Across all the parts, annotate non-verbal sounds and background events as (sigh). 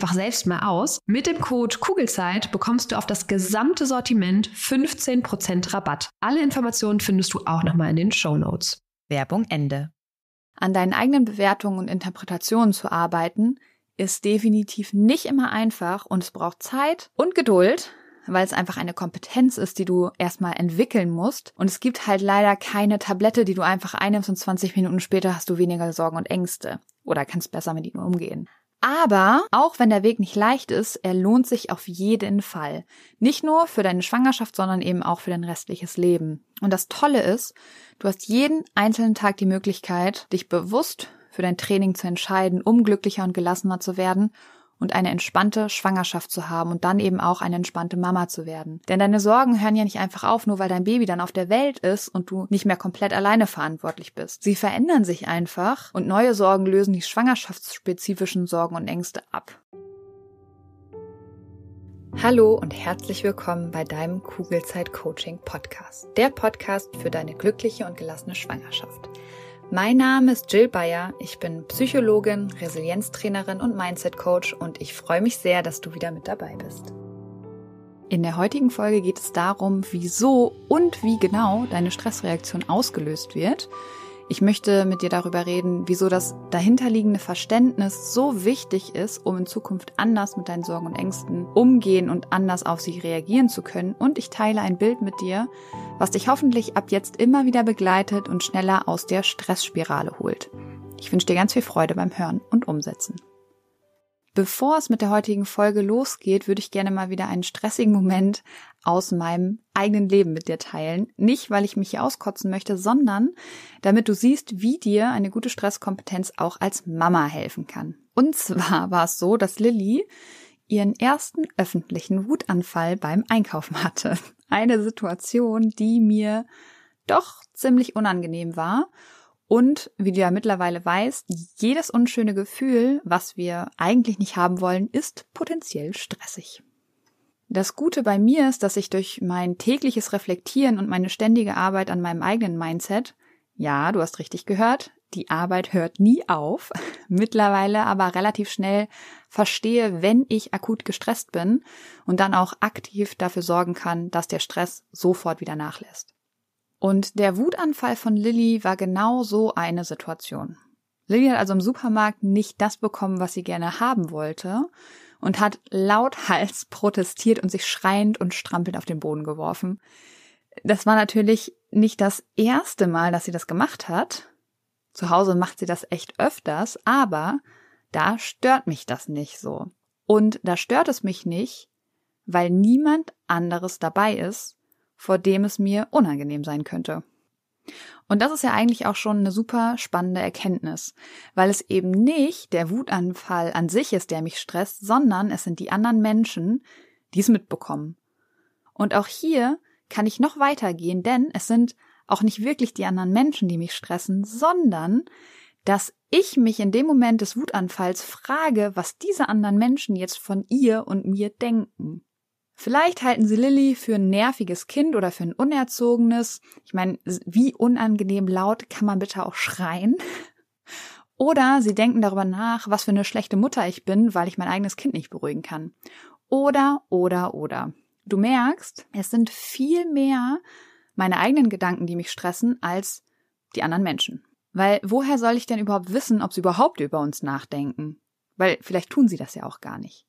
selbst mal aus. Mit dem Code Kugelzeit bekommst du auf das gesamte Sortiment 15% Rabatt. Alle Informationen findest du auch nochmal in den Show Notes. Werbung Ende. An deinen eigenen Bewertungen und Interpretationen zu arbeiten, ist definitiv nicht immer einfach und es braucht Zeit und Geduld, weil es einfach eine Kompetenz ist, die du erstmal entwickeln musst. Und es gibt halt leider keine Tablette, die du einfach einnimmst und 20 Minuten später hast du weniger Sorgen und Ängste oder kannst besser mit ihnen umgehen. Aber auch wenn der Weg nicht leicht ist, er lohnt sich auf jeden Fall. Nicht nur für deine Schwangerschaft, sondern eben auch für dein restliches Leben. Und das Tolle ist, du hast jeden einzelnen Tag die Möglichkeit, dich bewusst für dein Training zu entscheiden, um glücklicher und gelassener zu werden und eine entspannte Schwangerschaft zu haben und dann eben auch eine entspannte Mama zu werden. Denn deine Sorgen hören ja nicht einfach auf, nur weil dein Baby dann auf der Welt ist und du nicht mehr komplett alleine verantwortlich bist. Sie verändern sich einfach und neue Sorgen lösen die schwangerschaftsspezifischen Sorgen und Ängste ab. Hallo und herzlich willkommen bei deinem Kugelzeit Coaching Podcast. Der Podcast für deine glückliche und gelassene Schwangerschaft. Mein Name ist Jill Bayer, ich bin Psychologin, Resilienztrainerin und Mindset Coach und ich freue mich sehr, dass du wieder mit dabei bist. In der heutigen Folge geht es darum, wieso und wie genau deine Stressreaktion ausgelöst wird, ich möchte mit dir darüber reden, wieso das dahinterliegende Verständnis so wichtig ist, um in Zukunft anders mit deinen Sorgen und Ängsten umgehen und anders auf sie reagieren zu können. Und ich teile ein Bild mit dir, was dich hoffentlich ab jetzt immer wieder begleitet und schneller aus der Stressspirale holt. Ich wünsche dir ganz viel Freude beim Hören und Umsetzen. Bevor es mit der heutigen Folge losgeht, würde ich gerne mal wieder einen stressigen Moment aus meinem eigenen Leben mit dir teilen. Nicht, weil ich mich hier auskotzen möchte, sondern damit du siehst, wie dir eine gute Stresskompetenz auch als Mama helfen kann. Und zwar war es so, dass Lilly ihren ersten öffentlichen Wutanfall beim Einkaufen hatte. Eine Situation, die mir doch ziemlich unangenehm war und wie du ja mittlerweile weißt, jedes unschöne Gefühl, was wir eigentlich nicht haben wollen, ist potenziell stressig. Das Gute bei mir ist, dass ich durch mein tägliches Reflektieren und meine ständige Arbeit an meinem eigenen Mindset, ja, du hast richtig gehört, die Arbeit hört nie auf, mittlerweile aber relativ schnell verstehe, wenn ich akut gestresst bin und dann auch aktiv dafür sorgen kann, dass der Stress sofort wieder nachlässt. Und der Wutanfall von Lilly war genau so eine Situation. Lilly hat also im Supermarkt nicht das bekommen, was sie gerne haben wollte und hat lauthals (laughs) protestiert und sich schreiend und strampelnd auf den Boden geworfen. Das war natürlich nicht das erste Mal, dass sie das gemacht hat. Zu Hause macht sie das echt öfters, aber da stört mich das nicht so. Und da stört es mich nicht, weil niemand anderes dabei ist, vor dem es mir unangenehm sein könnte. Und das ist ja eigentlich auch schon eine super spannende Erkenntnis, weil es eben nicht der Wutanfall an sich ist, der mich stresst, sondern es sind die anderen Menschen, die es mitbekommen. Und auch hier kann ich noch weitergehen, denn es sind auch nicht wirklich die anderen Menschen, die mich stressen, sondern dass ich mich in dem Moment des Wutanfalls frage, was diese anderen Menschen jetzt von ihr und mir denken. Vielleicht halten sie Lilly für ein nerviges Kind oder für ein unerzogenes. Ich meine, wie unangenehm laut kann man bitte auch schreien? (laughs) Oder sie denken darüber nach, was für eine schlechte Mutter ich bin, weil ich mein eigenes Kind nicht beruhigen kann. Oder, oder, oder. Du merkst, es sind viel mehr meine eigenen Gedanken, die mich stressen, als die anderen Menschen. Weil woher soll ich denn überhaupt wissen, ob sie überhaupt über uns nachdenken? Weil vielleicht tun sie das ja auch gar nicht.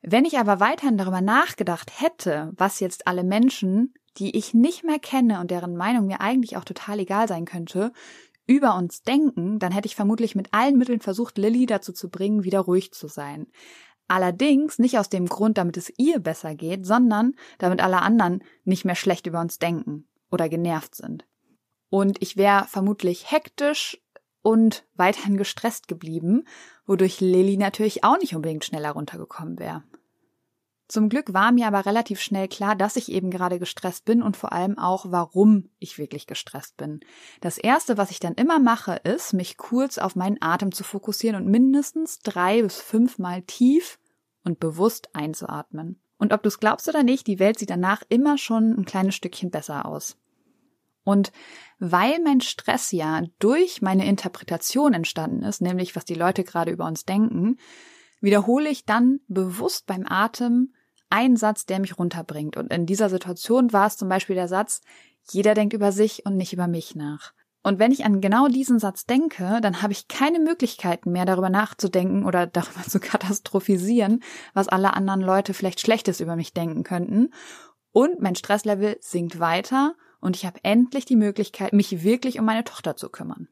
Wenn ich aber weiterhin darüber nachgedacht hätte, was jetzt alle Menschen, die ich nicht mehr kenne und deren Meinung mir eigentlich auch total egal sein könnte, über uns denken, dann hätte ich vermutlich mit allen Mitteln versucht, Lilly dazu zu bringen, wieder ruhig zu sein. Allerdings nicht aus dem Grund, damit es ihr besser geht, sondern damit alle anderen nicht mehr schlecht über uns denken oder genervt sind. Und ich wäre vermutlich hektisch und weiterhin gestresst geblieben, wodurch Lilly natürlich auch nicht unbedingt schneller runtergekommen wäre. Zum Glück war mir aber relativ schnell klar, dass ich eben gerade gestresst bin und vor allem auch, warum ich wirklich gestresst bin. Das erste, was ich dann immer mache, ist, mich kurz auf meinen Atem zu fokussieren und mindestens drei bis fünfmal tief und bewusst einzuatmen. Und ob du es glaubst oder nicht, die Welt sieht danach immer schon ein kleines Stückchen besser aus. Und weil mein Stress ja durch meine Interpretation entstanden ist, nämlich was die Leute gerade über uns denken, wiederhole ich dann bewusst beim Atem einen Satz, der mich runterbringt. Und in dieser Situation war es zum Beispiel der Satz, jeder denkt über sich und nicht über mich nach. Und wenn ich an genau diesen Satz denke, dann habe ich keine Möglichkeiten mehr darüber nachzudenken oder (laughs) darüber zu katastrophisieren, was alle anderen Leute vielleicht Schlechtes über mich denken könnten. Und mein Stresslevel sinkt weiter und ich habe endlich die Möglichkeit, mich wirklich um meine Tochter zu kümmern.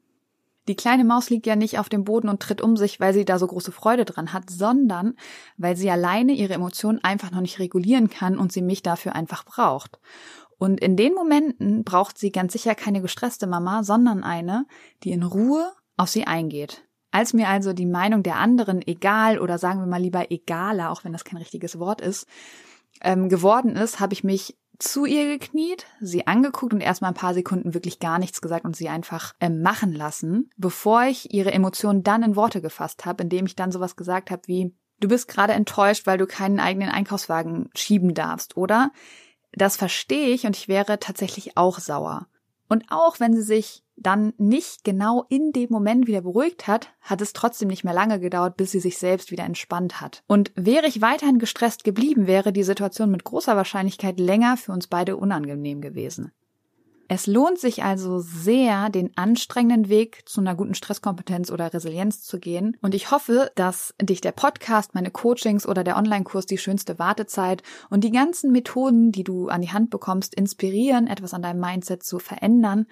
Die kleine Maus liegt ja nicht auf dem Boden und tritt um sich, weil sie da so große Freude dran hat, sondern weil sie alleine ihre Emotionen einfach noch nicht regulieren kann und sie mich dafür einfach braucht. Und in den Momenten braucht sie ganz sicher keine gestresste Mama, sondern eine, die in Ruhe auf sie eingeht. Als mir also die Meinung der anderen egal oder sagen wir mal lieber egaler, auch wenn das kein richtiges Wort ist, ähm, geworden ist, habe ich mich zu ihr gekniet, sie angeguckt und erstmal ein paar Sekunden wirklich gar nichts gesagt und sie einfach äh, machen lassen, bevor ich ihre Emotionen dann in Worte gefasst habe, indem ich dann sowas gesagt habe wie Du bist gerade enttäuscht, weil du keinen eigenen Einkaufswagen schieben darfst, oder? Das verstehe ich und ich wäre tatsächlich auch sauer. Und auch wenn sie sich dann nicht genau in dem Moment wieder beruhigt hat, hat es trotzdem nicht mehr lange gedauert, bis sie sich selbst wieder entspannt hat. Und wäre ich weiterhin gestresst geblieben, wäre die Situation mit großer Wahrscheinlichkeit länger für uns beide unangenehm gewesen. Es lohnt sich also sehr, den anstrengenden Weg zu einer guten Stresskompetenz oder Resilienz zu gehen. Und ich hoffe, dass dich der Podcast, meine Coachings oder der Online-Kurs die schönste Wartezeit und die ganzen Methoden, die du an die Hand bekommst, inspirieren, etwas an deinem Mindset zu verändern,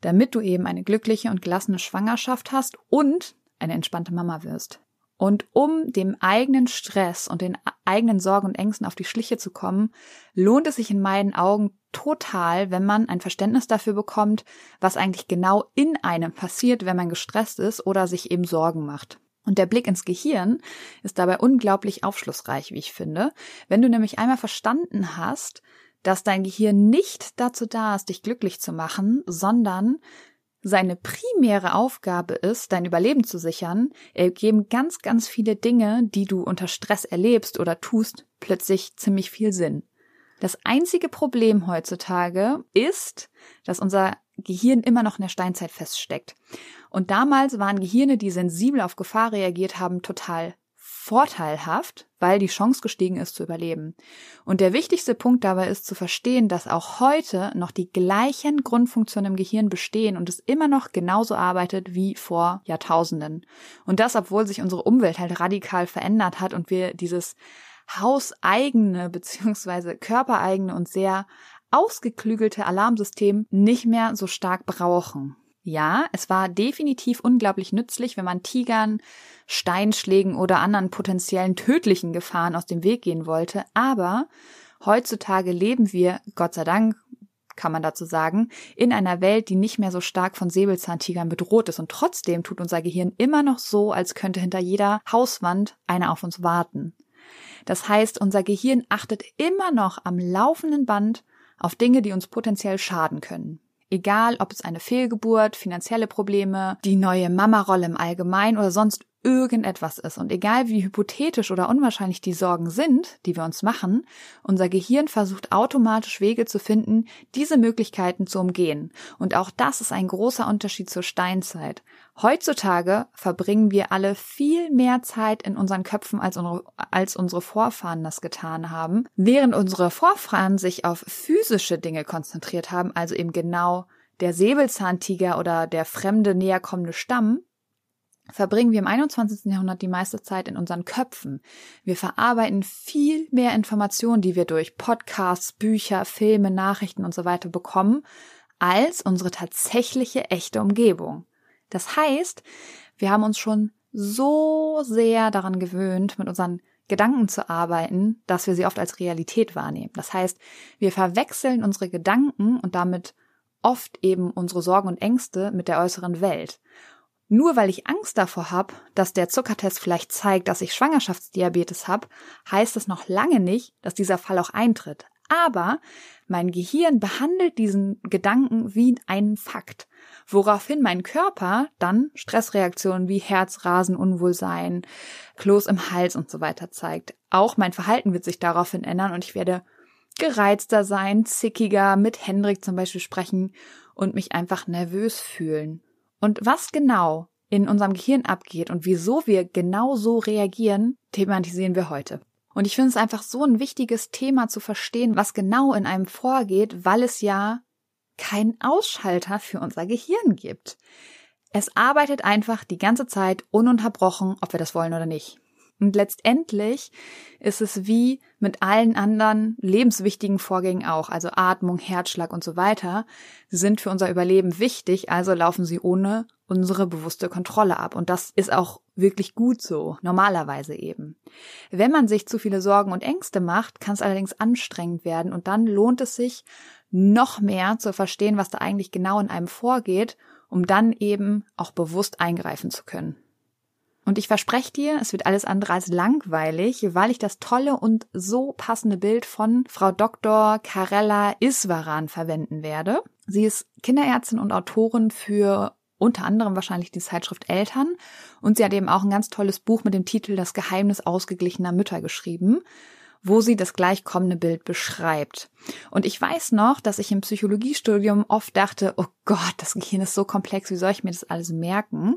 damit du eben eine glückliche und gelassene Schwangerschaft hast und eine entspannte Mama wirst. Und um dem eigenen Stress und den eigenen Sorgen und Ängsten auf die Schliche zu kommen, lohnt es sich in meinen Augen total, wenn man ein Verständnis dafür bekommt, was eigentlich genau in einem passiert, wenn man gestresst ist oder sich eben Sorgen macht. Und der Blick ins Gehirn ist dabei unglaublich aufschlussreich, wie ich finde. Wenn du nämlich einmal verstanden hast, dass dein Gehirn nicht dazu da ist, dich glücklich zu machen, sondern seine primäre Aufgabe ist, dein Überleben zu sichern, ergeben ganz, ganz viele Dinge, die du unter Stress erlebst oder tust, plötzlich ziemlich viel Sinn. Das einzige Problem heutzutage ist, dass unser Gehirn immer noch in der Steinzeit feststeckt. Und damals waren Gehirne, die sensibel auf Gefahr reagiert haben, total vorteilhaft, weil die Chance gestiegen ist zu überleben. Und der wichtigste Punkt dabei ist zu verstehen, dass auch heute noch die gleichen Grundfunktionen im Gehirn bestehen und es immer noch genauso arbeitet wie vor Jahrtausenden. Und das, obwohl sich unsere Umwelt halt radikal verändert hat und wir dieses hauseigene beziehungsweise körpereigene und sehr ausgeklügelte Alarmsystem nicht mehr so stark brauchen. Ja, es war definitiv unglaublich nützlich, wenn man Tigern, Steinschlägen oder anderen potenziellen tödlichen Gefahren aus dem Weg gehen wollte, aber heutzutage leben wir, Gott sei Dank, kann man dazu sagen, in einer Welt, die nicht mehr so stark von Säbelzahntigern bedroht ist und trotzdem tut unser Gehirn immer noch so, als könnte hinter jeder Hauswand einer auf uns warten. Das heißt, unser Gehirn achtet immer noch am laufenden Band auf Dinge, die uns potenziell schaden können. Egal, ob es eine Fehlgeburt, finanzielle Probleme, die neue Mama-Rolle im Allgemeinen oder sonst irgendetwas ist. Und egal wie hypothetisch oder unwahrscheinlich die Sorgen sind, die wir uns machen, unser Gehirn versucht automatisch Wege zu finden, diese Möglichkeiten zu umgehen. Und auch das ist ein großer Unterschied zur Steinzeit. Heutzutage verbringen wir alle viel mehr Zeit in unseren Köpfen, als unsere, als unsere Vorfahren das getan haben, während unsere Vorfahren sich auf physische Dinge konzentriert haben, also eben genau der Säbelzahntiger oder der fremde näher kommende Stamm, verbringen wir im 21. Jahrhundert die meiste Zeit in unseren Köpfen. Wir verarbeiten viel mehr Informationen, die wir durch Podcasts, Bücher, Filme, Nachrichten und so weiter bekommen, als unsere tatsächliche echte Umgebung. Das heißt, wir haben uns schon so sehr daran gewöhnt, mit unseren Gedanken zu arbeiten, dass wir sie oft als Realität wahrnehmen. Das heißt, wir verwechseln unsere Gedanken und damit oft eben unsere Sorgen und Ängste mit der äußeren Welt. Nur weil ich Angst davor habe, dass der Zuckertest vielleicht zeigt, dass ich Schwangerschaftsdiabetes habe, heißt es noch lange nicht, dass dieser Fall auch eintritt. Aber mein Gehirn behandelt diesen Gedanken wie einen Fakt, woraufhin mein Körper dann Stressreaktionen wie Herzrasen, Unwohlsein, Kloß im Hals und so weiter zeigt. Auch mein Verhalten wird sich daraufhin ändern und ich werde gereizter sein, zickiger, mit Hendrik zum Beispiel sprechen und mich einfach nervös fühlen. Und was genau in unserem Gehirn abgeht und wieso wir genau so reagieren, thematisieren wir heute. Und ich finde es einfach so ein wichtiges Thema zu verstehen, was genau in einem vorgeht, weil es ja keinen Ausschalter für unser Gehirn gibt. Es arbeitet einfach die ganze Zeit ununterbrochen, ob wir das wollen oder nicht. Und letztendlich ist es wie mit allen anderen lebenswichtigen Vorgängen auch, also Atmung, Herzschlag und so weiter, sind für unser Überleben wichtig, also laufen sie ohne unsere bewusste Kontrolle ab. Und das ist auch wirklich gut so, normalerweise eben. Wenn man sich zu viele Sorgen und Ängste macht, kann es allerdings anstrengend werden und dann lohnt es sich, noch mehr zu verstehen, was da eigentlich genau in einem vorgeht, um dann eben auch bewusst eingreifen zu können. Und ich verspreche dir, es wird alles andere als langweilig, weil ich das tolle und so passende Bild von Frau Dr. Karella Iswaran verwenden werde. Sie ist Kinderärztin und Autorin für unter anderem wahrscheinlich die Zeitschrift Eltern und sie hat eben auch ein ganz tolles Buch mit dem Titel Das Geheimnis ausgeglichener Mütter geschrieben wo sie das gleichkommende Bild beschreibt. Und ich weiß noch, dass ich im Psychologiestudium oft dachte, oh Gott, das Gehirn ist so komplex, wie soll ich mir das alles merken?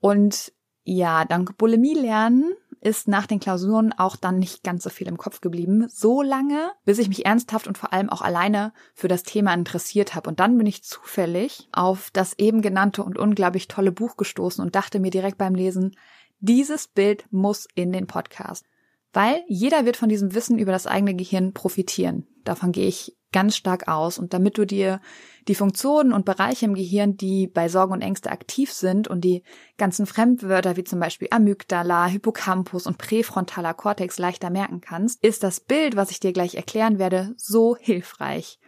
Und ja, dank Bulimie lernen ist nach den Klausuren auch dann nicht ganz so viel im Kopf geblieben. So lange, bis ich mich ernsthaft und vor allem auch alleine für das Thema interessiert habe. Und dann bin ich zufällig auf das eben genannte und unglaublich tolle Buch gestoßen und dachte mir direkt beim Lesen, dieses Bild muss in den Podcast. Weil jeder wird von diesem Wissen über das eigene Gehirn profitieren. Davon gehe ich ganz stark aus. Und damit du dir die Funktionen und Bereiche im Gehirn, die bei Sorgen und Ängste aktiv sind und die ganzen Fremdwörter wie zum Beispiel Amygdala, Hippocampus und präfrontaler Kortex leichter merken kannst, ist das Bild, was ich dir gleich erklären werde, so hilfreich.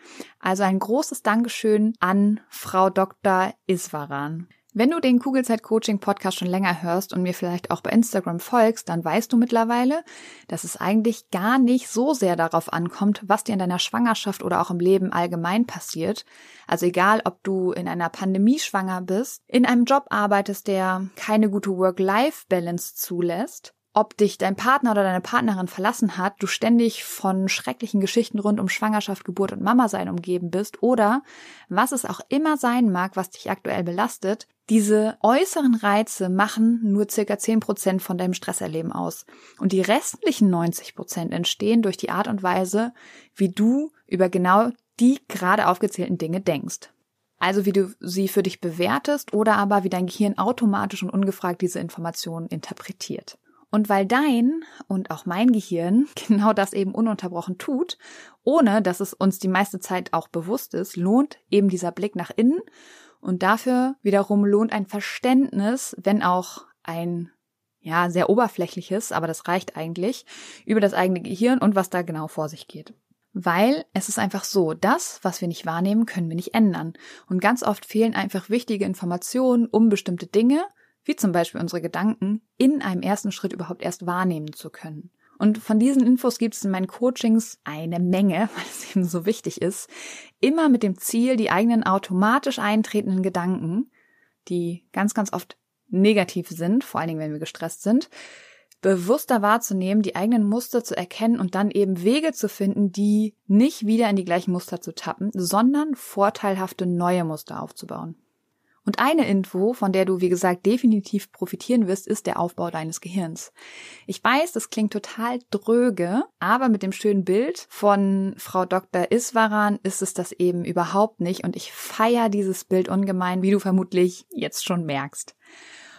Also ein großes Dankeschön an Frau Dr. Iswaran. Wenn du den Kugelzeit Coaching Podcast schon länger hörst und mir vielleicht auch bei Instagram folgst, dann weißt du mittlerweile, dass es eigentlich gar nicht so sehr darauf ankommt, was dir in deiner Schwangerschaft oder auch im Leben allgemein passiert. Also egal, ob du in einer Pandemie schwanger bist, in einem Job arbeitest, der keine gute Work-Life-Balance zulässt, ob dich dein Partner oder deine Partnerin verlassen hat, du ständig von schrecklichen Geschichten rund um Schwangerschaft, Geburt und Mama sein umgeben bist oder was es auch immer sein mag, was dich aktuell belastet, diese äußeren Reize machen nur circa 10% von deinem Stresserleben aus. Und die restlichen 90% entstehen durch die Art und Weise, wie du über genau die gerade aufgezählten Dinge denkst. Also wie du sie für dich bewertest oder aber wie dein Gehirn automatisch und ungefragt diese Informationen interpretiert. Und weil dein und auch mein Gehirn (laughs) genau das eben ununterbrochen tut, ohne dass es uns die meiste Zeit auch bewusst ist, lohnt eben dieser Blick nach innen und dafür wiederum lohnt ein Verständnis, wenn auch ein ja, sehr oberflächliches, aber das reicht eigentlich, über das eigene Gehirn und was da genau vor sich geht. Weil es ist einfach so, das, was wir nicht wahrnehmen, können wir nicht ändern. Und ganz oft fehlen einfach wichtige Informationen um bestimmte Dinge wie zum Beispiel unsere Gedanken, in einem ersten Schritt überhaupt erst wahrnehmen zu können. Und von diesen Infos gibt es in meinen Coachings eine Menge, (laughs) weil es eben so wichtig ist, immer mit dem Ziel, die eigenen automatisch eintretenden Gedanken, die ganz, ganz oft negativ sind, vor allen Dingen, wenn wir gestresst sind, bewusster wahrzunehmen, die eigenen Muster zu erkennen und dann eben Wege zu finden, die nicht wieder in die gleichen Muster zu tappen, sondern vorteilhafte neue Muster aufzubauen. Und eine Info, von der du, wie gesagt, definitiv profitieren wirst, ist der Aufbau deines Gehirns. Ich weiß, das klingt total dröge, aber mit dem schönen Bild von Frau Dr. Iswaran ist es das eben überhaupt nicht und ich feiere dieses Bild ungemein, wie du vermutlich jetzt schon merkst.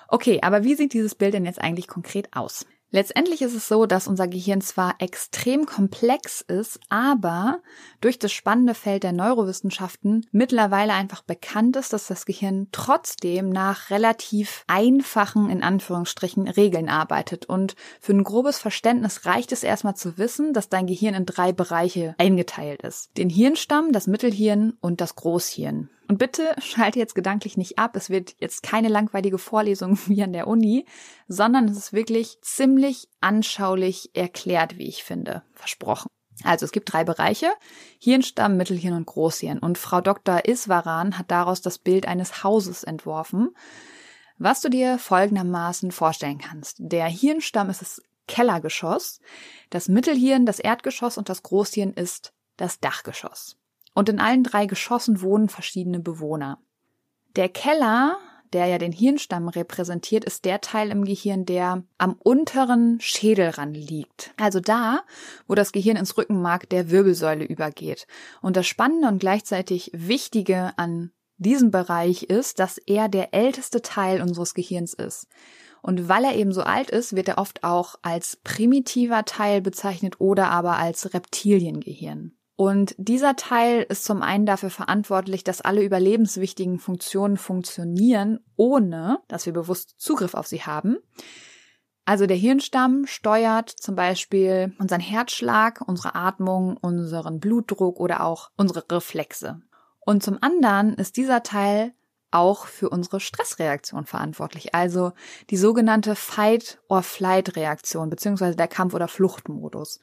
Okay, aber wie sieht dieses Bild denn jetzt eigentlich konkret aus? Letztendlich ist es so, dass unser Gehirn zwar extrem komplex ist, aber durch das spannende Feld der Neurowissenschaften mittlerweile einfach bekannt ist, dass das Gehirn trotzdem nach relativ einfachen, in Anführungsstrichen, Regeln arbeitet. Und für ein grobes Verständnis reicht es erstmal zu wissen, dass dein Gehirn in drei Bereiche eingeteilt ist. Den Hirnstamm, das Mittelhirn und das Großhirn. Und bitte (laughs) schalte jetzt gedanklich nicht ab. Es wird jetzt keine langweilige Vorlesung (laughs) wie an der Uni, sondern es ist wirklich ziemlich anschaulich erklärt, wie ich finde. Versprochen. Also es gibt drei Bereiche, Hirnstamm, Mittelhirn und Großhirn. Und Frau Dr. Iswaran hat daraus das Bild eines Hauses entworfen, was du dir folgendermaßen vorstellen kannst. Der Hirnstamm ist das Kellergeschoss, das Mittelhirn das Erdgeschoss und das Großhirn ist das Dachgeschoss. Und in allen drei Geschossen wohnen verschiedene Bewohner. Der Keller, der ja den Hirnstamm repräsentiert, ist der Teil im Gehirn, der am unteren Schädelrand liegt. Also da, wo das Gehirn ins Rückenmark der Wirbelsäule übergeht. Und das Spannende und gleichzeitig Wichtige an diesem Bereich ist, dass er der älteste Teil unseres Gehirns ist. Und weil er eben so alt ist, wird er oft auch als primitiver Teil bezeichnet oder aber als Reptiliengehirn. Und dieser Teil ist zum einen dafür verantwortlich, dass alle überlebenswichtigen Funktionen funktionieren, ohne dass wir bewusst Zugriff auf sie haben. Also der Hirnstamm steuert zum Beispiel unseren Herzschlag, unsere Atmung, unseren Blutdruck oder auch unsere Reflexe. Und zum anderen ist dieser Teil auch für unsere Stressreaktion verantwortlich, also die sogenannte Fight-or-Flight-Reaktion beziehungsweise der Kampf- oder Fluchtmodus.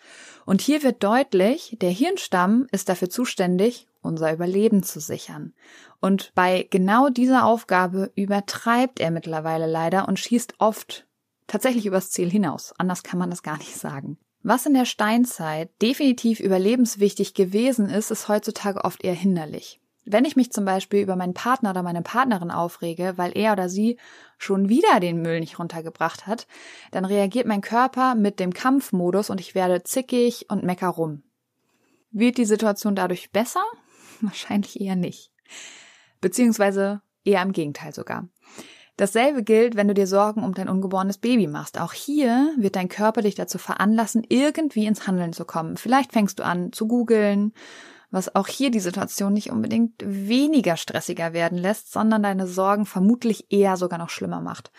Und hier wird deutlich, der Hirnstamm ist dafür zuständig, unser Überleben zu sichern. Und bei genau dieser Aufgabe übertreibt er mittlerweile leider und schießt oft tatsächlich übers Ziel hinaus. Anders kann man das gar nicht sagen. Was in der Steinzeit definitiv überlebenswichtig gewesen ist, ist heutzutage oft eher hinderlich. Wenn ich mich zum Beispiel über meinen Partner oder meine Partnerin aufrege, weil er oder sie schon wieder den Müll nicht runtergebracht hat, dann reagiert mein Körper mit dem Kampfmodus und ich werde zickig und mecker rum. Wird die Situation dadurch besser? (laughs) Wahrscheinlich eher nicht. Beziehungsweise eher im Gegenteil sogar. Dasselbe gilt, wenn du dir Sorgen um dein ungeborenes Baby machst. Auch hier wird dein Körper dich dazu veranlassen, irgendwie ins Handeln zu kommen. Vielleicht fängst du an zu googeln, was auch hier die Situation nicht unbedingt weniger stressiger werden lässt, sondern deine Sorgen vermutlich eher sogar noch schlimmer macht.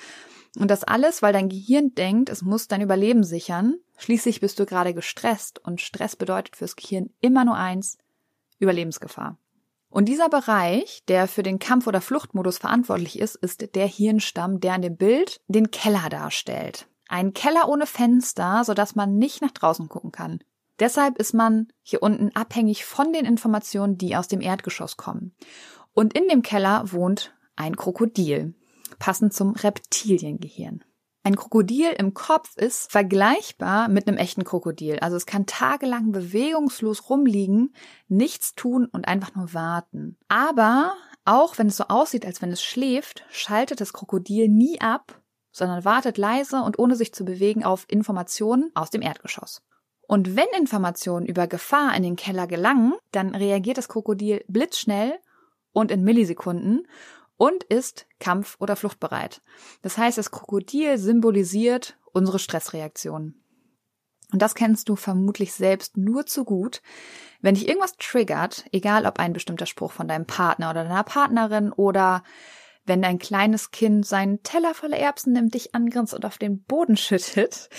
Und das alles, weil dein Gehirn denkt, es muss dein Überleben sichern. Schließlich bist du gerade gestresst und Stress bedeutet fürs Gehirn immer nur eins, Überlebensgefahr. Und dieser Bereich, der für den Kampf- oder Fluchtmodus verantwortlich ist, ist der Hirnstamm, der in dem Bild den Keller darstellt. Ein Keller ohne Fenster, sodass man nicht nach draußen gucken kann. Deshalb ist man hier unten abhängig von den Informationen, die aus dem Erdgeschoss kommen. Und in dem Keller wohnt ein Krokodil, passend zum Reptiliengehirn. Ein Krokodil im Kopf ist vergleichbar mit einem echten Krokodil. Also es kann tagelang bewegungslos rumliegen, nichts tun und einfach nur warten. Aber auch wenn es so aussieht, als wenn es schläft, schaltet das Krokodil nie ab, sondern wartet leise und ohne sich zu bewegen auf Informationen aus dem Erdgeschoss. Und wenn Informationen über Gefahr in den Keller gelangen, dann reagiert das Krokodil blitzschnell und in Millisekunden und ist kampf- oder fluchtbereit. Das heißt, das Krokodil symbolisiert unsere Stressreaktion. Und das kennst du vermutlich selbst nur zu gut. Wenn dich irgendwas triggert, egal ob ein bestimmter Spruch von deinem Partner oder deiner Partnerin oder wenn dein kleines Kind seinen Teller voller Erbsen nimmt, dich angrinst und auf den Boden schüttet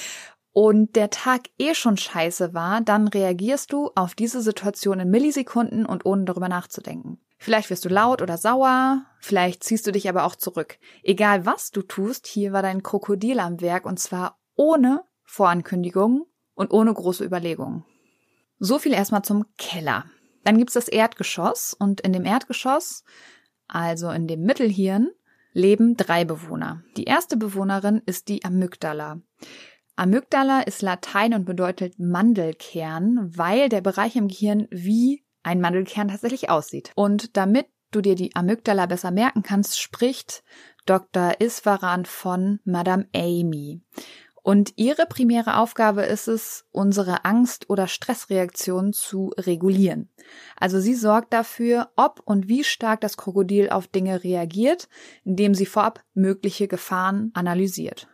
und der Tag eh schon scheiße war, dann reagierst du auf diese Situation in Millisekunden und ohne darüber nachzudenken. Vielleicht wirst du laut oder sauer, vielleicht ziehst du dich aber auch zurück. Egal was du tust, hier war dein Krokodil am Werk und zwar ohne Vorankündigung und ohne große Überlegungen. So viel erstmal zum Keller. Dann gibt's das Erdgeschoss und in dem Erdgeschoss, also in dem Mittelhirn, leben drei Bewohner. Die erste Bewohnerin ist die Amygdala. Amygdala ist Latein und bedeutet Mandelkern, weil der Bereich im Gehirn wie ein Mandelkern tatsächlich aussieht. Und damit du dir die Amygdala besser merken kannst, spricht Dr. Iswaran von Madame Amy. Und ihre primäre Aufgabe ist es, unsere Angst- oder Stressreaktion zu regulieren. Also sie sorgt dafür, ob und wie stark das Krokodil auf Dinge reagiert, indem sie vorab mögliche Gefahren analysiert.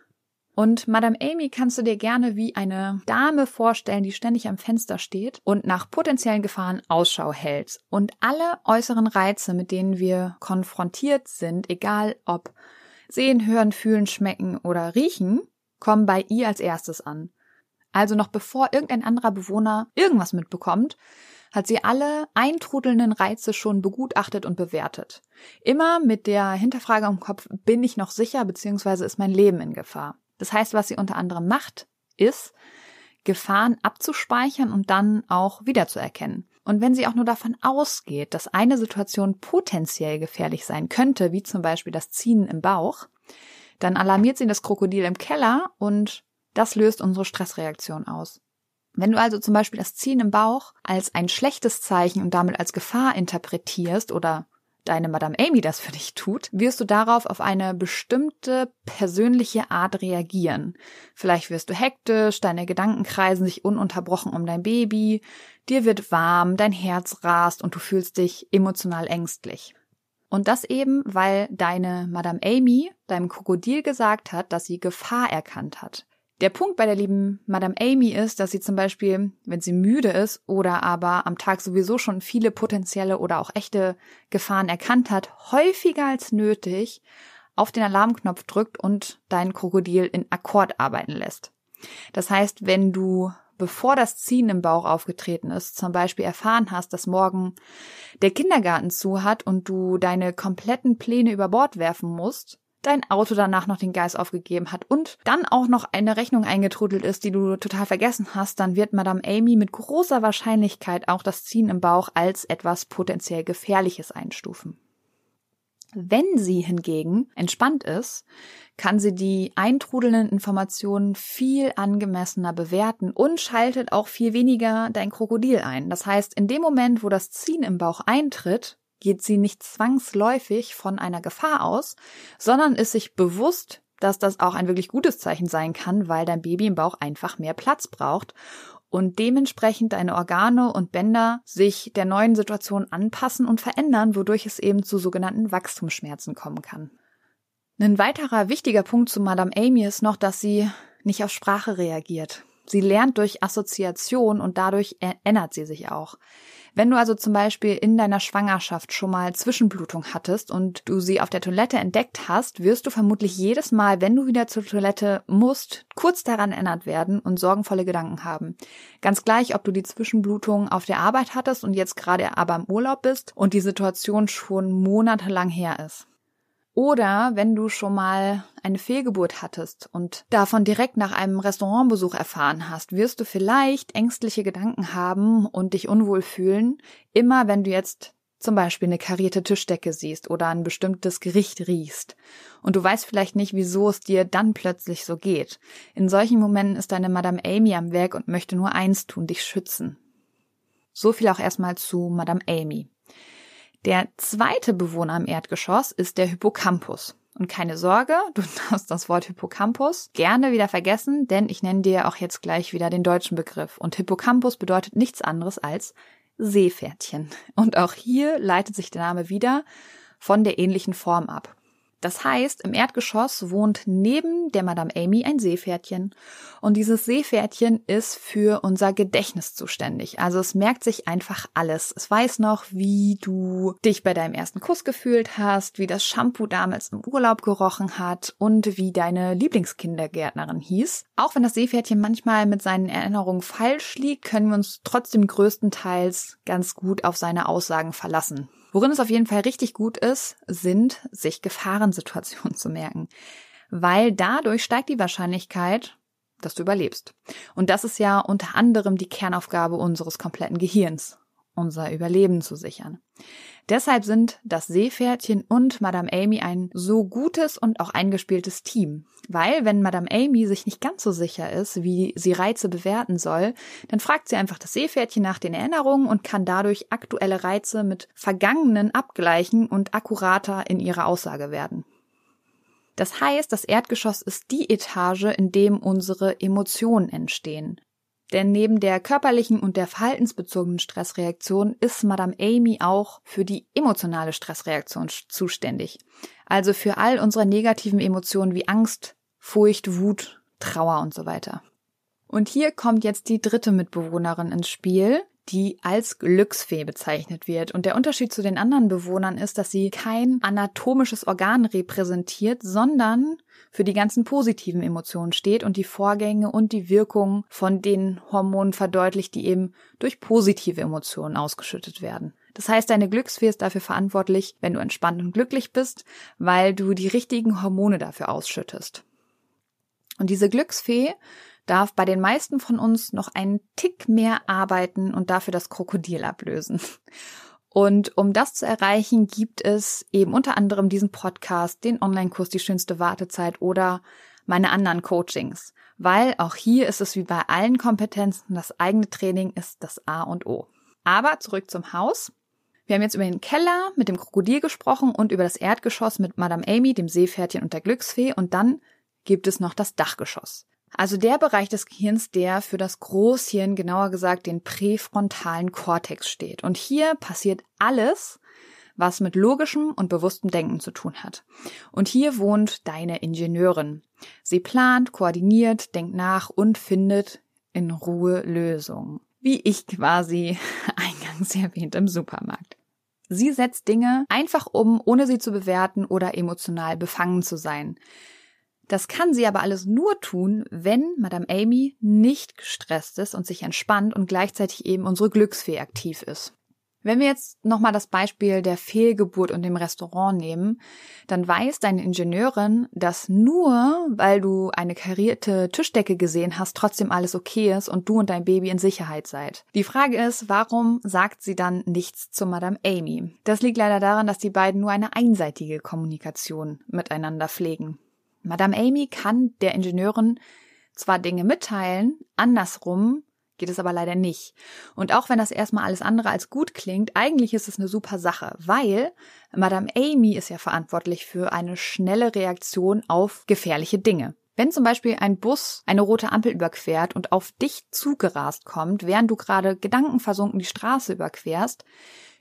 Und Madame Amy kannst du dir gerne wie eine Dame vorstellen, die ständig am Fenster steht und nach potenziellen Gefahren Ausschau hält. Und alle äußeren Reize, mit denen wir konfrontiert sind, egal ob sehen, hören, fühlen, schmecken oder riechen, kommen bei ihr als erstes an. Also noch bevor irgendein anderer Bewohner irgendwas mitbekommt, hat sie alle eintrudelnden Reize schon begutachtet und bewertet. Immer mit der Hinterfrage im Kopf, bin ich noch sicher, beziehungsweise ist mein Leben in Gefahr? Das heißt, was sie unter anderem macht, ist, Gefahren abzuspeichern und dann auch wiederzuerkennen. Und wenn sie auch nur davon ausgeht, dass eine Situation potenziell gefährlich sein könnte, wie zum Beispiel das Ziehen im Bauch, dann alarmiert sie das Krokodil im Keller und das löst unsere Stressreaktion aus. Wenn du also zum Beispiel das Ziehen im Bauch als ein schlechtes Zeichen und damit als Gefahr interpretierst oder deine Madame Amy das für dich tut, wirst du darauf auf eine bestimmte persönliche Art reagieren. Vielleicht wirst du hektisch, deine Gedanken kreisen sich ununterbrochen um dein Baby, dir wird warm, dein Herz rast und du fühlst dich emotional ängstlich. Und das eben, weil deine Madame Amy deinem Krokodil gesagt hat, dass sie Gefahr erkannt hat. Der Punkt bei der lieben Madame Amy ist, dass sie zum Beispiel, wenn sie müde ist oder aber am Tag sowieso schon viele potenzielle oder auch echte Gefahren erkannt hat, häufiger als nötig auf den Alarmknopf drückt und dein Krokodil in Akkord arbeiten lässt. Das heißt, wenn du bevor das Ziehen im Bauch aufgetreten ist, zum Beispiel erfahren hast, dass morgen der Kindergarten zu hat und du deine kompletten Pläne über Bord werfen musst, dein Auto danach noch den Geist aufgegeben hat und dann auch noch eine Rechnung eingetrudelt ist, die du total vergessen hast, dann wird Madame Amy mit großer Wahrscheinlichkeit auch das Ziehen im Bauch als etwas potenziell Gefährliches einstufen. Wenn sie hingegen entspannt ist, kann sie die eintrudelnden Informationen viel angemessener bewerten und schaltet auch viel weniger dein Krokodil ein. Das heißt, in dem Moment, wo das Ziehen im Bauch eintritt, geht sie nicht zwangsläufig von einer Gefahr aus, sondern ist sich bewusst, dass das auch ein wirklich gutes Zeichen sein kann, weil dein Baby im Bauch einfach mehr Platz braucht und dementsprechend deine Organe und Bänder sich der neuen Situation anpassen und verändern, wodurch es eben zu sogenannten Wachstumsschmerzen kommen kann. Ein weiterer wichtiger Punkt zu Madame Amy ist noch, dass sie nicht auf Sprache reagiert. Sie lernt durch Assoziation und dadurch ändert sie sich auch. Wenn du also zum Beispiel in deiner Schwangerschaft schon mal Zwischenblutung hattest und du sie auf der Toilette entdeckt hast, wirst du vermutlich jedes Mal, wenn du wieder zur Toilette musst, kurz daran erinnert werden und sorgenvolle Gedanken haben. Ganz gleich, ob du die Zwischenblutung auf der Arbeit hattest und jetzt gerade aber im Urlaub bist und die Situation schon monatelang her ist. Oder wenn du schon mal eine Fehlgeburt hattest und davon direkt nach einem Restaurantbesuch erfahren hast, wirst du vielleicht ängstliche Gedanken haben und dich unwohl fühlen, immer wenn du jetzt zum Beispiel eine karierte Tischdecke siehst oder ein bestimmtes Gericht riechst. Und du weißt vielleicht nicht, wieso es dir dann plötzlich so geht. In solchen Momenten ist deine Madame Amy am Werk und möchte nur eins tun, dich schützen. So viel auch erstmal zu Madame Amy. Der zweite Bewohner im Erdgeschoss ist der Hippocampus. Und keine Sorge, du (laughs) darfst das Wort Hippocampus gerne wieder vergessen, denn ich nenne dir auch jetzt gleich wieder den deutschen Begriff. Und Hippocampus bedeutet nichts anderes als Seepferdchen. Und auch hier leitet sich der Name wieder von der ähnlichen Form ab. Das heißt, im Erdgeschoss wohnt neben der Madame Amy ein Seepferdchen. Und dieses Seepferdchen ist für unser Gedächtnis zuständig. Also es merkt sich einfach alles. Es weiß noch, wie du dich bei deinem ersten Kuss gefühlt hast, wie das Shampoo damals im Urlaub gerochen hat und wie deine Lieblingskindergärtnerin hieß. Auch wenn das Seepferdchen manchmal mit seinen Erinnerungen falsch liegt, können wir uns trotzdem größtenteils ganz gut auf seine Aussagen verlassen. Worin es auf jeden Fall richtig gut ist, sind, sich Gefahrensituationen (laughs) zu merken. Weil dadurch steigt die Wahrscheinlichkeit, dass du überlebst. Und das ist ja unter anderem die Kernaufgabe unseres kompletten Gehirns unser Überleben zu sichern. Deshalb sind das Seepferdchen und Madame Amy ein so gutes und auch eingespieltes Team. Weil, wenn Madame Amy sich nicht ganz so sicher ist, wie sie Reize bewerten soll, dann fragt sie einfach das Seepferdchen nach den Erinnerungen und kann dadurch aktuelle Reize mit vergangenen abgleichen und akkurater in ihrer Aussage werden. Das heißt, das Erdgeschoss ist die Etage, in dem unsere Emotionen entstehen. Denn neben der körperlichen und der verhaltensbezogenen Stressreaktion ist Madame Amy auch für die emotionale Stressreaktion zuständig. Also für all unsere negativen Emotionen wie Angst, Furcht, Wut, Trauer und so weiter. Und hier kommt jetzt die dritte Mitbewohnerin ins Spiel, die als Glücksfee bezeichnet wird. Und der Unterschied zu den anderen Bewohnern ist, dass sie kein anatomisches Organ repräsentiert, sondern für die ganzen positiven Emotionen steht und die Vorgänge und die Wirkung von den Hormonen verdeutlicht, die eben durch positive Emotionen ausgeschüttet werden. Das heißt, deine Glücksfee ist dafür verantwortlich, wenn du entspannt und glücklich bist, weil du die richtigen Hormone dafür ausschüttest. Und diese Glücksfee darf bei den meisten von uns noch einen Tick mehr arbeiten und dafür das Krokodil ablösen. Und um das zu erreichen, gibt es eben unter anderem diesen Podcast, den Online-Kurs Die schönste Wartezeit oder meine anderen Coachings. Weil auch hier ist es wie bei allen Kompetenzen, das eigene Training ist das A und O. Aber zurück zum Haus. Wir haben jetzt über den Keller mit dem Krokodil gesprochen und über das Erdgeschoss mit Madame Amy, dem Seepferdchen und der Glücksfee und dann gibt es noch das Dachgeschoss. Also der Bereich des Gehirns, der für das Großhirn, genauer gesagt den präfrontalen Kortex steht. Und hier passiert alles, was mit logischem und bewusstem Denken zu tun hat. Und hier wohnt deine Ingenieurin. Sie plant, koordiniert, denkt nach und findet in Ruhe Lösungen. Wie ich quasi (laughs) eingangs erwähnt im Supermarkt. Sie setzt Dinge einfach um, ohne sie zu bewerten oder emotional befangen zu sein. Das kann sie aber alles nur tun, wenn Madame Amy nicht gestresst ist und sich entspannt und gleichzeitig eben unsere Glücksfee aktiv ist. Wenn wir jetzt nochmal das Beispiel der Fehlgeburt und dem Restaurant nehmen, dann weiß deine Ingenieurin, dass nur weil du eine karierte Tischdecke gesehen hast, trotzdem alles okay ist und du und dein Baby in Sicherheit seid. Die Frage ist, warum sagt sie dann nichts zu Madame Amy? Das liegt leider daran, dass die beiden nur eine einseitige Kommunikation miteinander pflegen. Madame Amy kann der Ingenieurin zwar Dinge mitteilen, andersrum geht es aber leider nicht. Und auch wenn das erstmal alles andere als gut klingt, eigentlich ist es eine super Sache, weil Madame Amy ist ja verantwortlich für eine schnelle Reaktion auf gefährliche Dinge. Wenn zum Beispiel ein Bus eine rote Ampel überquert und auf dich zugerast kommt, während du gerade gedankenversunken die Straße überquerst,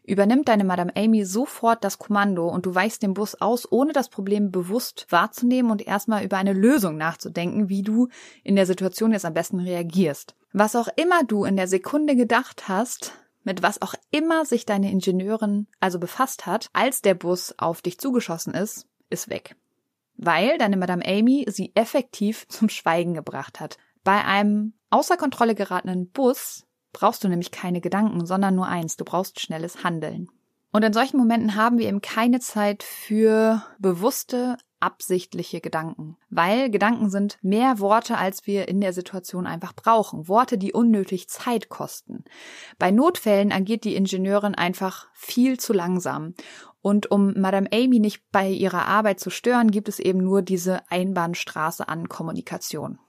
übernimmt deine Madame Amy sofort das Kommando und du weichst den Bus aus, ohne das Problem bewusst wahrzunehmen und erstmal über eine Lösung nachzudenken, wie du in der Situation jetzt am besten reagierst. Was auch immer du in der Sekunde gedacht hast, mit was auch immer sich deine Ingenieurin also befasst hat, als der Bus auf dich zugeschossen ist, ist weg. Weil deine Madame Amy sie effektiv zum Schweigen gebracht hat. Bei einem außer Kontrolle geratenen Bus brauchst du nämlich keine Gedanken, sondern nur eins, du brauchst schnelles Handeln. Und in solchen Momenten haben wir eben keine Zeit für bewusste, absichtliche Gedanken. Weil Gedanken sind mehr Worte, als wir in der Situation einfach brauchen. Worte, die unnötig Zeit kosten. Bei Notfällen agiert die Ingenieurin einfach viel zu langsam. Und um Madame Amy nicht bei ihrer Arbeit zu stören, gibt es eben nur diese Einbahnstraße an Kommunikation.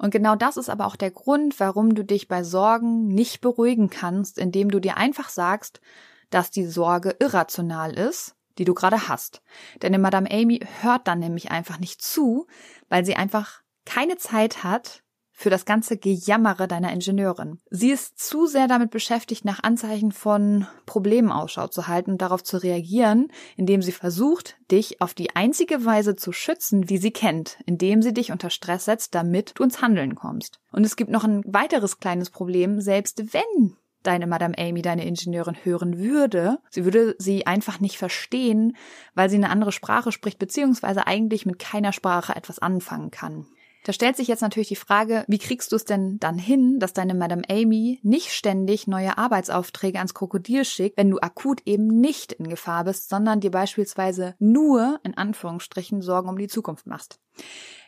Und genau das ist aber auch der Grund, warum du dich bei Sorgen nicht beruhigen kannst, indem du dir einfach sagst, dass die Sorge irrational ist, die du gerade hast. Denn Madame Amy hört dann nämlich einfach nicht zu, weil sie einfach keine Zeit hat, für das ganze Gejammere deiner Ingenieurin. Sie ist zu sehr damit beschäftigt, nach Anzeichen von Problemen Ausschau zu halten und darauf zu reagieren, indem sie versucht, dich auf die einzige Weise zu schützen, wie sie kennt, indem sie dich unter Stress setzt, damit du ins Handeln kommst. Und es gibt noch ein weiteres kleines Problem, selbst wenn deine Madame Amy, deine Ingenieurin hören würde, sie würde sie einfach nicht verstehen, weil sie eine andere Sprache spricht, beziehungsweise eigentlich mit keiner Sprache etwas anfangen kann. Da stellt sich jetzt natürlich die Frage, wie kriegst du es denn dann hin, dass deine Madame Amy nicht ständig neue Arbeitsaufträge ans Krokodil schickt, wenn du akut eben nicht in Gefahr bist, sondern dir beispielsweise nur, in Anführungsstrichen, Sorgen um die Zukunft machst.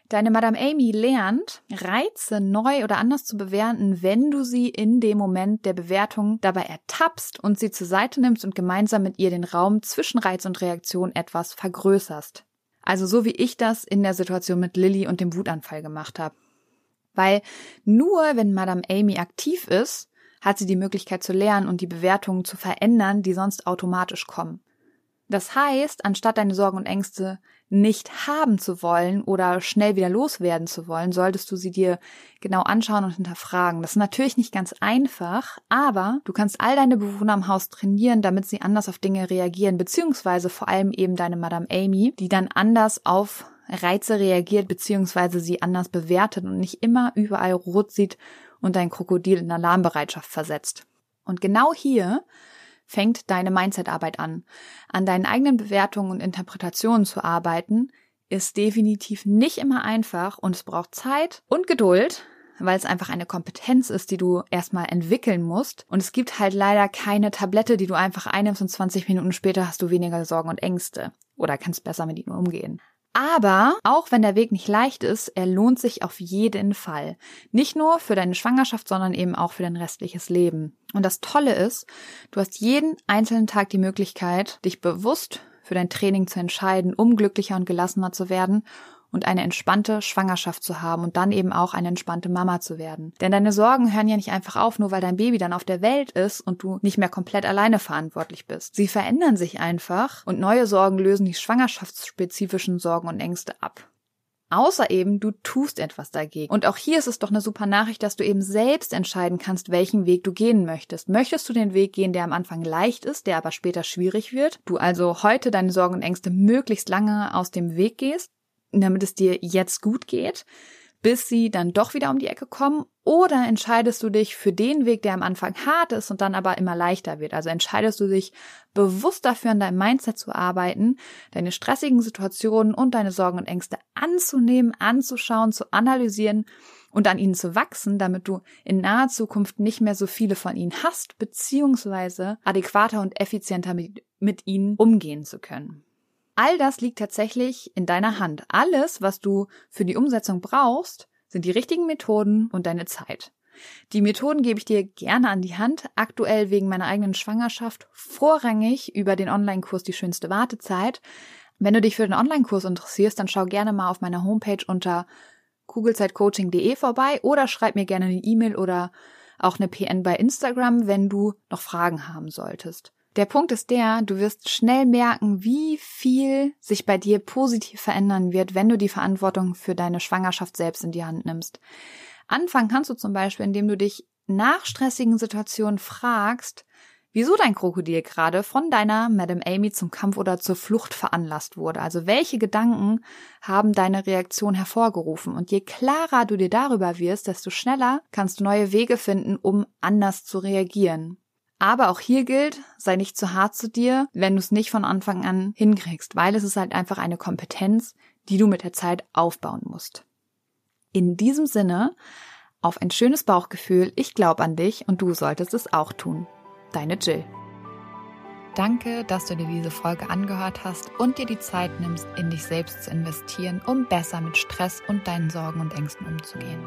Deine Madame Amy lernt, Reize neu oder anders zu bewerten, wenn du sie in dem Moment der Bewertung dabei ertappst und sie zur Seite nimmst und gemeinsam mit ihr den Raum zwischen Reiz und Reaktion etwas vergrößerst. Also so wie ich das in der Situation mit Lilly und dem Wutanfall gemacht habe. Weil nur wenn Madame Amy aktiv ist, hat sie die Möglichkeit zu lernen und die Bewertungen zu verändern, die sonst automatisch kommen. Das heißt, anstatt deine Sorgen und Ängste nicht haben zu wollen oder schnell wieder loswerden zu wollen, solltest du sie dir genau anschauen und hinterfragen. Das ist natürlich nicht ganz einfach, aber du kannst all deine Bewohner im Haus trainieren, damit sie anders auf Dinge reagieren, beziehungsweise vor allem eben deine Madame Amy, die dann anders auf Reize reagiert, beziehungsweise sie anders bewertet und nicht immer überall rot sieht und dein Krokodil in Alarmbereitschaft versetzt. Und genau hier fängt deine Mindset-Arbeit an. An deinen eigenen Bewertungen und Interpretationen zu arbeiten, ist definitiv nicht immer einfach und es braucht Zeit und Geduld, weil es einfach eine Kompetenz ist, die du erstmal entwickeln musst. Und es gibt halt leider keine Tablette, die du einfach einnimmst und 20 Minuten später hast du weniger Sorgen und Ängste oder kannst besser mit ihnen umgehen. Aber auch wenn der Weg nicht leicht ist, er lohnt sich auf jeden Fall. Nicht nur für deine Schwangerschaft, sondern eben auch für dein restliches Leben. Und das Tolle ist, du hast jeden einzelnen Tag die Möglichkeit, dich bewusst für dein Training zu entscheiden, um glücklicher und gelassener zu werden und eine entspannte Schwangerschaft zu haben und dann eben auch eine entspannte Mama zu werden. Denn deine Sorgen hören ja nicht einfach auf, nur weil dein Baby dann auf der Welt ist und du nicht mehr komplett alleine verantwortlich bist. Sie verändern sich einfach und neue Sorgen lösen die schwangerschaftsspezifischen Sorgen und Ängste ab. Außer eben, du tust etwas dagegen. Und auch hier ist es doch eine super Nachricht, dass du eben selbst entscheiden kannst, welchen Weg du gehen möchtest. Möchtest du den Weg gehen, der am Anfang leicht ist, der aber später schwierig wird? Du also heute deine Sorgen und Ängste möglichst lange aus dem Weg gehst? Damit es dir jetzt gut geht, bis sie dann doch wieder um die Ecke kommen? Oder entscheidest du dich für den Weg, der am Anfang hart ist und dann aber immer leichter wird? Also entscheidest du dich bewusst dafür, an deinem Mindset zu arbeiten, deine stressigen Situationen und deine Sorgen und Ängste anzunehmen, anzuschauen, zu analysieren und an ihnen zu wachsen, damit du in naher Zukunft nicht mehr so viele von ihnen hast, beziehungsweise adäquater und effizienter mit, mit ihnen umgehen zu können. All das liegt tatsächlich in deiner Hand. Alles, was du für die Umsetzung brauchst, sind die richtigen Methoden und deine Zeit. Die Methoden gebe ich dir gerne an die Hand, aktuell wegen meiner eigenen Schwangerschaft vorrangig über den Online-Kurs Die schönste Wartezeit. Wenn du dich für den Online-Kurs interessierst, dann schau gerne mal auf meiner Homepage unter kugelzeitcoaching.de vorbei oder schreib mir gerne eine E-Mail oder auch eine PN bei Instagram, wenn du noch Fragen haben solltest. Der Punkt ist der, du wirst schnell merken, wie viel sich bei dir positiv verändern wird, wenn du die Verantwortung für deine Schwangerschaft selbst in die Hand nimmst. Anfangen kannst du zum Beispiel, indem du dich nach stressigen Situationen fragst, wieso dein Krokodil gerade von deiner Madame Amy zum Kampf oder zur Flucht veranlasst wurde. Also welche Gedanken haben deine Reaktion hervorgerufen? Und je klarer du dir darüber wirst, desto schneller kannst du neue Wege finden, um anders zu reagieren. Aber auch hier gilt, sei nicht zu hart zu dir, wenn du es nicht von Anfang an hinkriegst, weil es ist halt einfach eine Kompetenz, die du mit der Zeit aufbauen musst. In diesem Sinne, auf ein schönes Bauchgefühl, ich glaube an dich und du solltest es auch tun. Deine Jill. Danke, dass du dir diese Folge angehört hast und dir die Zeit nimmst, in dich selbst zu investieren, um besser mit Stress und deinen Sorgen und Ängsten umzugehen.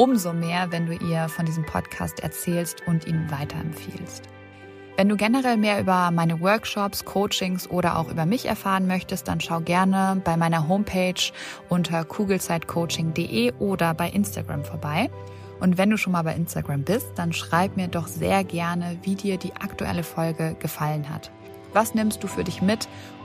umso mehr, wenn du ihr von diesem Podcast erzählst und ihn weiterempfiehlst. Wenn du generell mehr über meine Workshops, Coachings oder auch über mich erfahren möchtest, dann schau gerne bei meiner Homepage unter kugelzeitcoaching.de oder bei Instagram vorbei. Und wenn du schon mal bei Instagram bist, dann schreib mir doch sehr gerne, wie dir die aktuelle Folge gefallen hat. Was nimmst du für dich mit?